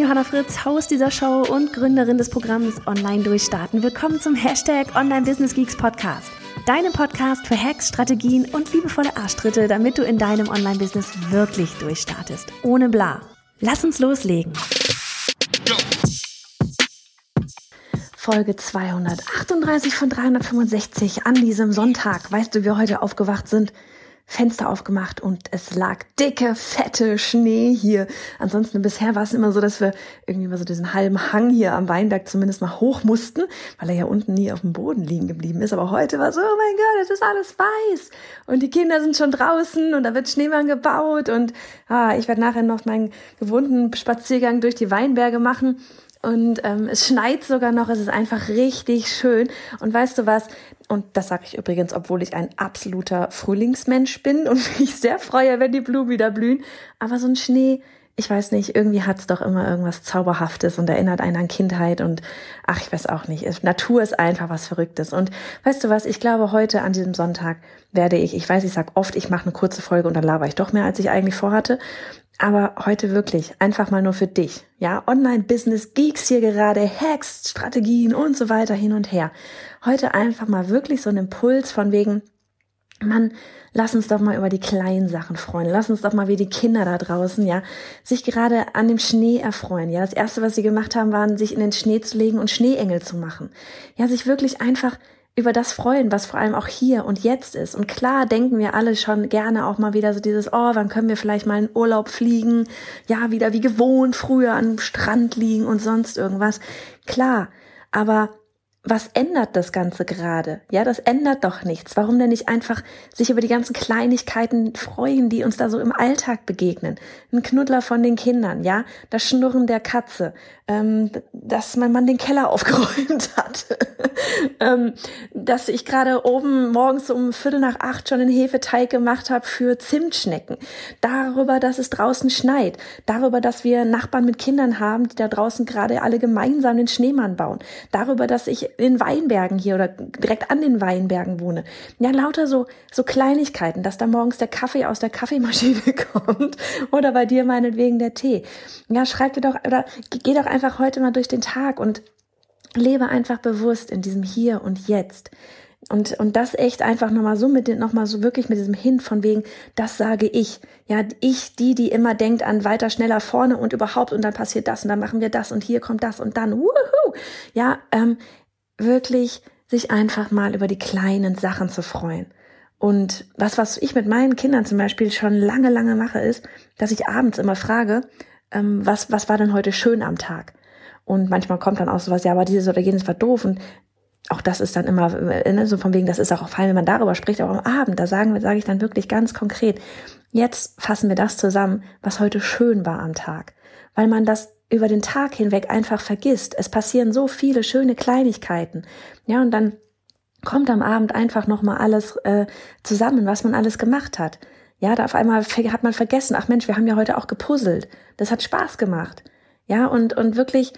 Bin Johanna Fritz, Haus dieser Show und Gründerin des Programms Online Durchstarten. Willkommen zum Hashtag Online Business Geeks Podcast. Deinem Podcast für Hacks, Strategien und liebevolle Arschtritte, damit du in deinem Online-Business wirklich durchstartest. Ohne bla. Lass uns loslegen. Folge 238 von 365 an diesem Sonntag. Weißt du, wie wir heute aufgewacht sind? Fenster aufgemacht und es lag dicke, fette Schnee hier. Ansonsten bisher war es immer so, dass wir irgendwie mal so diesen halben Hang hier am Weinberg zumindest mal hoch mussten, weil er ja unten nie auf dem Boden liegen geblieben ist. Aber heute war so, oh mein Gott, es ist alles weiß. Und die Kinder sind schon draußen und da wird Schneemann gebaut und ah, ich werde nachher noch meinen gewohnten Spaziergang durch die Weinberge machen. Und ähm, es schneit sogar noch, es ist einfach richtig schön. Und weißt du was? Und das sage ich übrigens, obwohl ich ein absoluter Frühlingsmensch bin und mich sehr freue, wenn die Blumen wieder blühen. Aber so ein Schnee, ich weiß nicht, irgendwie hat's doch immer irgendwas Zauberhaftes und erinnert einen an Kindheit und ach, ich weiß auch nicht. Natur ist einfach was Verrücktes. Und weißt du was, ich glaube, heute an diesem Sonntag werde ich, ich weiß, ich sag oft, ich mache eine kurze Folge und dann laber ich doch mehr, als ich eigentlich vorhatte. Aber heute wirklich einfach mal nur für dich. Ja, Online-Business, Geeks hier gerade, Hacks, Strategien und so weiter hin und her. Heute einfach mal wirklich so ein Impuls von wegen, Mann, lass uns doch mal über die kleinen Sachen freuen. Lass uns doch mal wie die Kinder da draußen, ja, sich gerade an dem Schnee erfreuen. Ja, das erste, was sie gemacht haben, waren, sich in den Schnee zu legen und Schneeengel zu machen. Ja, sich wirklich einfach über das freuen, was vor allem auch hier und jetzt ist. Und klar denken wir alle schon gerne auch mal wieder so dieses, oh, wann können wir vielleicht mal in Urlaub fliegen? Ja, wieder wie gewohnt früher am Strand liegen und sonst irgendwas. Klar, aber was ändert das Ganze gerade? Ja, das ändert doch nichts. Warum denn nicht einfach sich über die ganzen Kleinigkeiten freuen, die uns da so im Alltag begegnen? Ein Knuddler von den Kindern, ja, das Schnurren der Katze, ähm, dass mein Mann den Keller aufgeräumt hat, ähm, dass ich gerade oben morgens um Viertel nach acht schon einen Hefeteig gemacht habe für Zimtschnecken, darüber, dass es draußen schneit, darüber, dass wir Nachbarn mit Kindern haben, die da draußen gerade alle gemeinsam den Schneemann bauen, darüber, dass ich in Weinbergen hier oder direkt an den Weinbergen wohne. Ja, lauter so, so Kleinigkeiten, dass da morgens der Kaffee aus der Kaffeemaschine kommt oder bei dir meinetwegen der Tee. Ja, schreib dir doch oder geh doch einfach heute mal durch den Tag und lebe einfach bewusst in diesem Hier und Jetzt. Und, und das echt einfach nochmal so mit, nochmal so wirklich mit diesem Hin von wegen, das sage ich. Ja, ich, die, die immer denkt an weiter, schneller vorne und überhaupt und dann passiert das und dann machen wir das und hier kommt das und dann, wuhu. Ja, ähm, wirklich sich einfach mal über die kleinen Sachen zu freuen. Und was, was ich mit meinen Kindern zum Beispiel schon lange, lange mache, ist, dass ich abends immer frage, ähm, was, was war denn heute schön am Tag? Und manchmal kommt dann auch sowas, ja, aber dieses oder jenes war doof. Und auch das ist dann immer, äh, ne, so von wegen, das ist auch fein, wenn man darüber spricht, aber am Abend, da sagen wir, sage ich dann wirklich ganz konkret, jetzt fassen wir das zusammen, was heute schön war am Tag. Weil man das über den Tag hinweg einfach vergisst. Es passieren so viele schöne Kleinigkeiten. Ja, und dann kommt am Abend einfach nochmal alles äh, zusammen, was man alles gemacht hat. Ja, da auf einmal hat man vergessen, ach Mensch, wir haben ja heute auch gepuzzelt. Das hat Spaß gemacht. Ja, und, und wirklich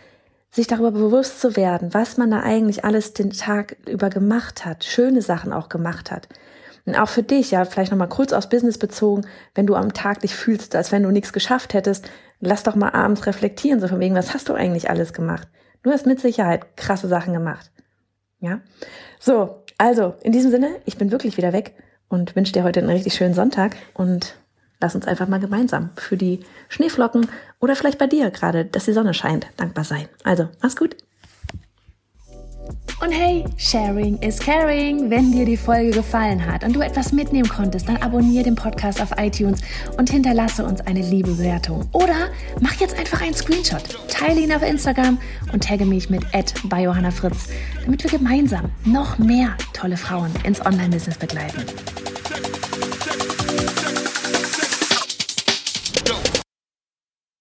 sich darüber bewusst zu werden, was man da eigentlich alles den Tag über gemacht hat, schöne Sachen auch gemacht hat. Und auch für dich, ja, vielleicht nochmal kurz aufs Business bezogen, wenn du am Tag dich fühlst, als wenn du nichts geschafft hättest, lass doch mal abends reflektieren, so von wegen, was hast du eigentlich alles gemacht? Du hast mit Sicherheit krasse Sachen gemacht. Ja? So, also, in diesem Sinne, ich bin wirklich wieder weg und wünsche dir heute einen richtig schönen Sonntag und lass uns einfach mal gemeinsam für die Schneeflocken oder vielleicht bei dir gerade, dass die Sonne scheint, dankbar sein. Also, mach's gut. Und hey, Sharing is Caring. Wenn dir die Folge gefallen hat und du etwas mitnehmen konntest, dann abonniere den Podcast auf iTunes und hinterlasse uns eine liebe Bewertung. Oder mach jetzt einfach einen Screenshot, teile ihn auf Instagram und tagge mich mit bei Johanna Fritz, damit wir gemeinsam noch mehr tolle Frauen ins Online-Business begleiten.